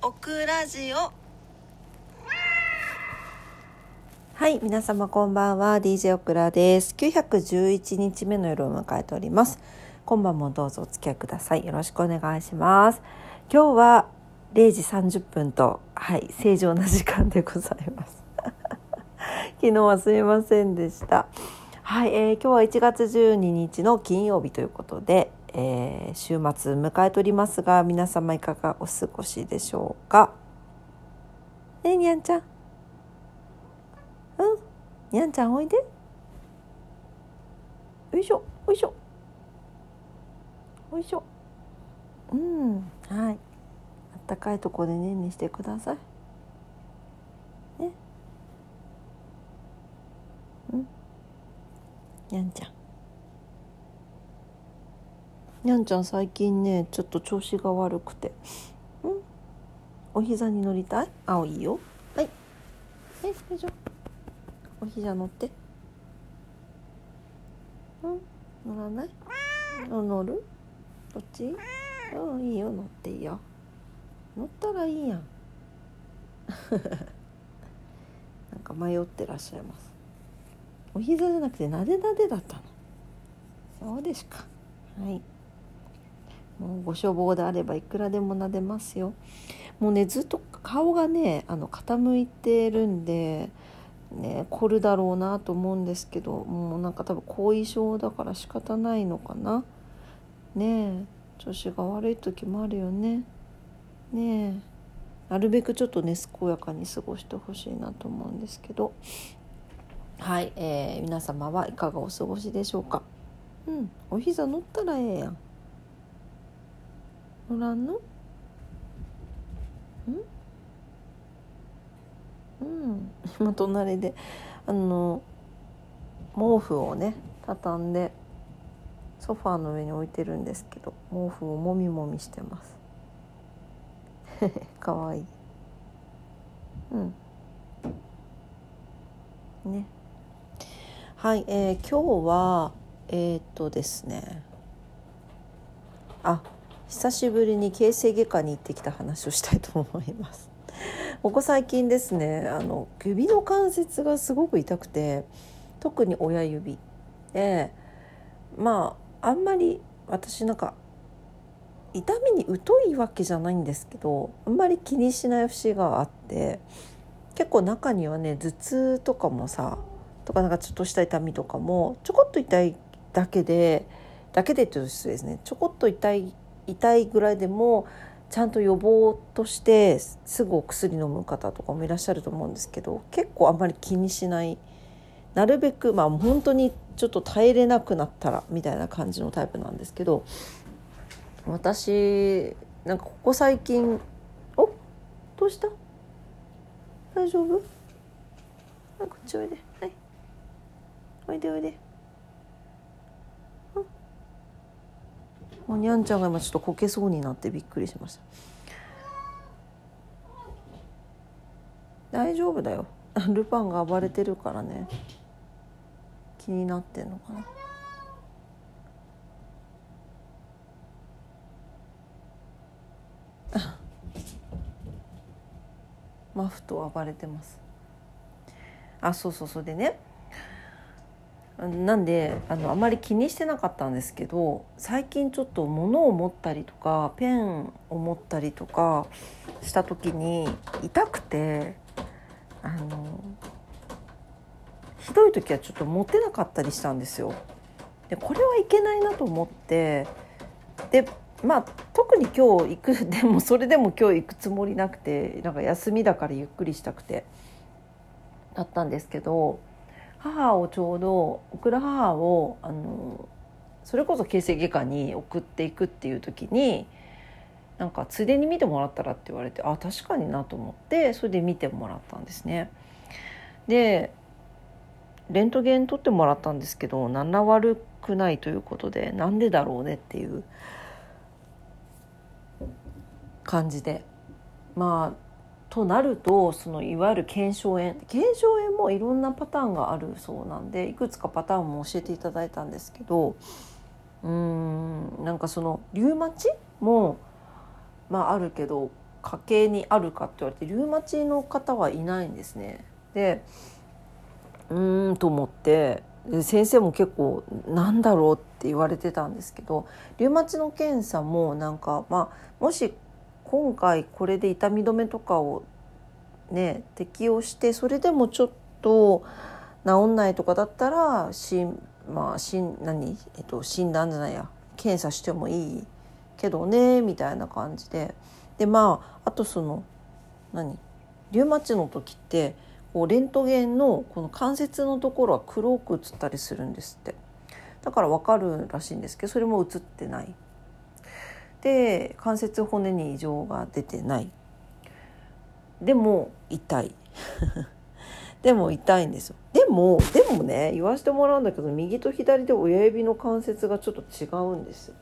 オクラジオはい、皆様こんばんは。DJ オクラです。911日目の夜を迎えております。今晩もどうぞお付き合いください。よろしくお願いします。今日は0時30分と、はい、正常な時間でございます。昨日はすみませんでした。はい、えー今日は1月12日の金曜日ということで、えー週末迎えておりますが、皆様いかがお過ごしでしょうか？ねえ、にゃんちゃん。うん、にゃんちゃんおいで。よいしょ、よいしょ。よいしょ。うん、はい。あったかいとこでねんねしてください。ね。うん？にゃんちゃん。にゃんちゃん最近ね、ちょっと調子が悪くて。うん？お膝に乗りたい？あ、いいよ。はい。はい、よいしょ。お膝乗って。うん？乗らない？乗る？どっち？うんいいよ。乗っていいよ。乗ったらいいやん。なんか迷ってらっしゃいます。お膝じゃなくてなでなでだったの。そうですか。はい。もうご処方であればいくらでもなでますよ。もうねずっと顔がねあの傾いてるんでね凝るだろうなと思うんですけどもうなんか多分後遺症だから仕方ないのかな。ねえ調子が悪い時もあるよね。ねえなるべくちょっとね健やかに過ごしてほしいなと思うんですけど。はい、えー皆様はいかがお過ごしでしょうか。うんお膝乗ったらええやん。乗らんの？うん。うん、今隣であの毛布をね畳んでソファーの上に置いてるんですけど毛布をもみもみしてます。かわいい。うん。ね。はい、えー今日はえーっとですね。あ久しぶりに形成外科に行ってきた話をしたいと思います。ここ最近ですねあの指の関節がすごく痛くて特に親指でまああんまり私なんか痛みに疎いわけじゃないんですけどあんまり気にしない節があって結構中にはね頭痛とかもさとかなんかちょっとした痛みとかもちょこっと痛いだけでだけでっていうと失礼ですね。ちょこっと痛い痛いぐらいでもちゃんと予防としてすぐお薬飲む方とかもいらっしゃると思うんですけど結構あんまり気にしない。なるべくまあ本当にちょっと耐えれなくなったらみたいな感じのタイプなんですけど私なんかここ最近おどうした？大丈夫？こっちおいで。はい。おいでおいで。もうにゃんちゃんが今ちょっとこけそうになってびっくりしました。大丈夫だよ。ルパンが暴れてるからね。気になってんのかな。マフと暴れてます。あそうそうそう。でね。なんであのあまり気にしてなかったんですけど最近ちょっと物を持ったりとかペンを持ったりとかした時に痛くてあのひどい時はちょっと持てなかったりしたんですよ。でこれはいけないなと思ってでまあ特に今日行くでもそれでも今日行くつもりなくてなんか休みだからゆっくりしたくてだったんですけど母をちょうど送る母をあのそれこそ形成外科に送っていくっていう時になんかついでに見てもらったらって言われてあ確かになと思ってそれで見てもらったんですね。でレントゲン取ってもらったんですけど何ら悪くないということでなんでだろうねっていう感じでまあとなるとそのいわゆる腱鞘炎腱鞘炎もいろんなパターンがあるそうなんでいくつかパターンも教えていただいたんですけどうーんなんかそのリウマチもまああるけど家系にあるかって言われてリウマチの方はいないんですね。でうーんと思って先生も結構なんだろうって言われてたんですけどリウマチの検査もなんかまあもし今回これで痛み止めとかをね適用してそれでもちょっと治んないとかだったらしまあし何、えっと、診断じゃないや。検査してもいいけどねみたいな感じで。でまああとその何？リウマチの時ってこうレントゲンのこの関節のところは黒く映ったりするんですって。だから分かるらしいんですけどそれも映ってない。で関節骨に異常が出てない。でも痛い。でも痛いんですよ。でもでもね言わせてもらうんだけど右と左で親指の関節がちょっと違うんです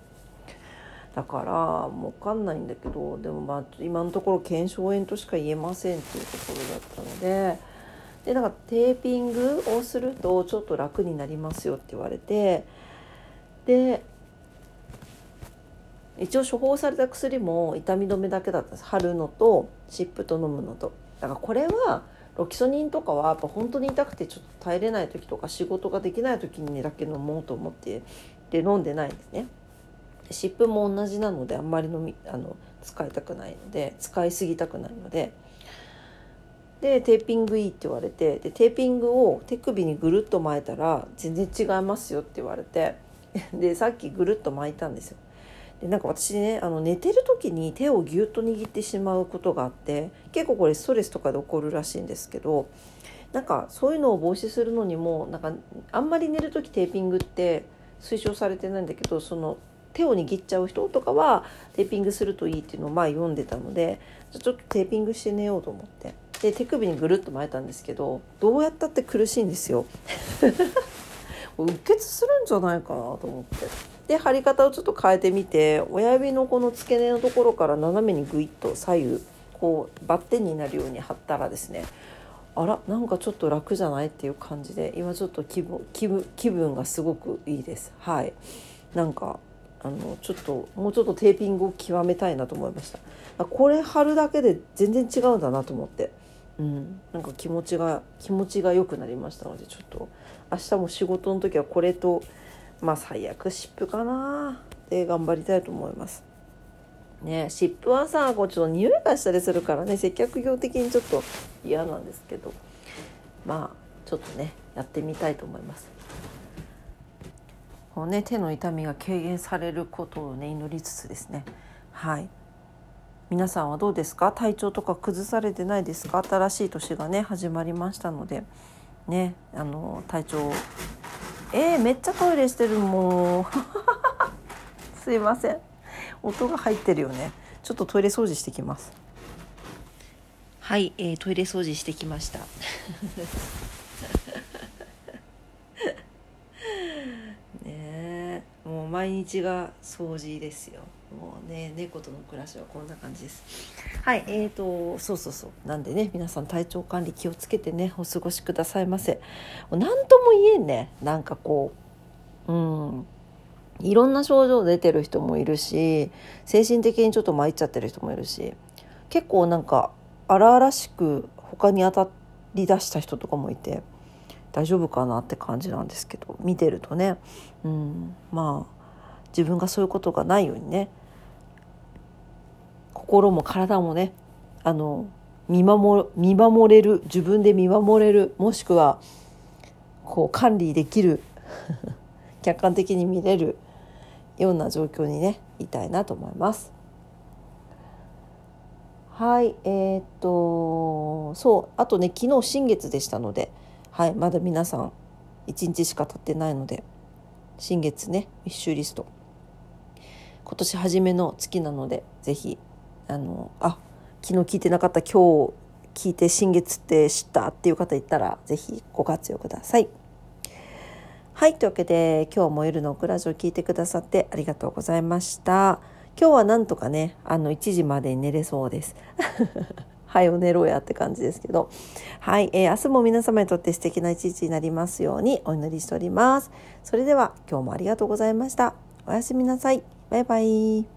だからもう分かんないんだけどでもまあ今のところ腱鞘炎としか言えませんっていうところだったのででなんかテーピングをするとちょっと楽になりますよって言われてで一応処方された薬も痛み止めだけだったんです貼るのと湿布と飲むのとだからこれはロキソニンとかはやっぱ本当に痛くてちょっと耐えれない時とか仕事ができない時にだけ飲もうと思ってで飲んでないんですね。湿布も同じなのであんまり飲みあの使いたくないので使いすぎたくないのででテーピングいいって言われてでテーピングを手首にぐるっと巻いたら全然違いますよって言われてでさっきぐるっと巻いたんですよ。でなんか私ねあの寝てる時に手をぎゅっと握ってしまうことがあって結構これストレスとかで起こるらしいんですけどなんかそういうのを防止するのにもなんかあんまり寝る時テーピングって推奨されてないんだけどその手を握っちゃう人とかはテーピングするといいっていうのを前読んでたのでちょっとテーピングして寝ようと思ってで手首にぐるっと巻いたんですけどどうやったって苦しいんですよ。うっ血するんじゃないかなと思って。で貼り方をちょっと変えてみて親指のこの付け根のところから斜めにグイッと左右こうバッテンになるように貼ったらですねあらなんかちょっと楽じゃないっていう感じで今ちょっと気分気分気分がすごくいいです。はい。なんかあのちょっともうちょっとテーピングを極めたいなと思いました。これ貼るだけで全然違うんだなと思って。うん。なんか気持ちが気持ちが良くなりましたのでちょっと明日も仕事の時はこれとまあ最悪湿布かな。で頑張りたいと思います。ね、湿布はさこうちょっと匂いがしたりするからね接客業的にちょっと嫌なんですけど。まあちょっとねやってみたいと思います。こうね手の痛みが軽減されることをね祈りつつですね。はい。皆さんはどうですか？体調とか崩されてないですか？新しい年がね始まりましたので。ねあの体調えー、めっちゃトイレしてるもう すいません。音が入ってるよね。ちょっとトイレ掃除してきます。はい、えー、トイレ掃除してきました。ねもう毎日が掃除ですよ。もうね猫との暮らしはこんな感じです。はいえーとそうそうそう。なんでね皆さん体調管理気をつけてねお過ごしくださいませ。何とも言えんね。なんかこううん。いろんな症状出てる人もいるし精神的にちょっと参っちゃってる人もいるし結構なんか荒々しく他に当たりだした人とかもいて大丈夫かなって感じなんですけど見てるとね、うん、まあ自分がそういうことがないようにね心も体もねあの見守見守れる自分で見守れるもしくはこう管理できる 客観的に見れるような状況にねいたいなと思います。はいえー、っとそうあとね昨日新月でしたので、はい、まだ皆さん1日しか経ってないので新月ねウィッシュリスト今年初めの月なので是非あのあ昨日聞いてなかった今日聞いて新月って知ったっていう方いたら是非ご活用ください。はいというわけで今日も夜のオクラジオ聞いてくださってありがとうございました。今日はなんとかねあの1時までに寝れそうです。はいお寝ろやって感じですけどはい、えー、明日も皆様にとって素敵な一日になりますようにお祈りしております。それでは今日もありがとうございました。おやすみなさい。バイバイ。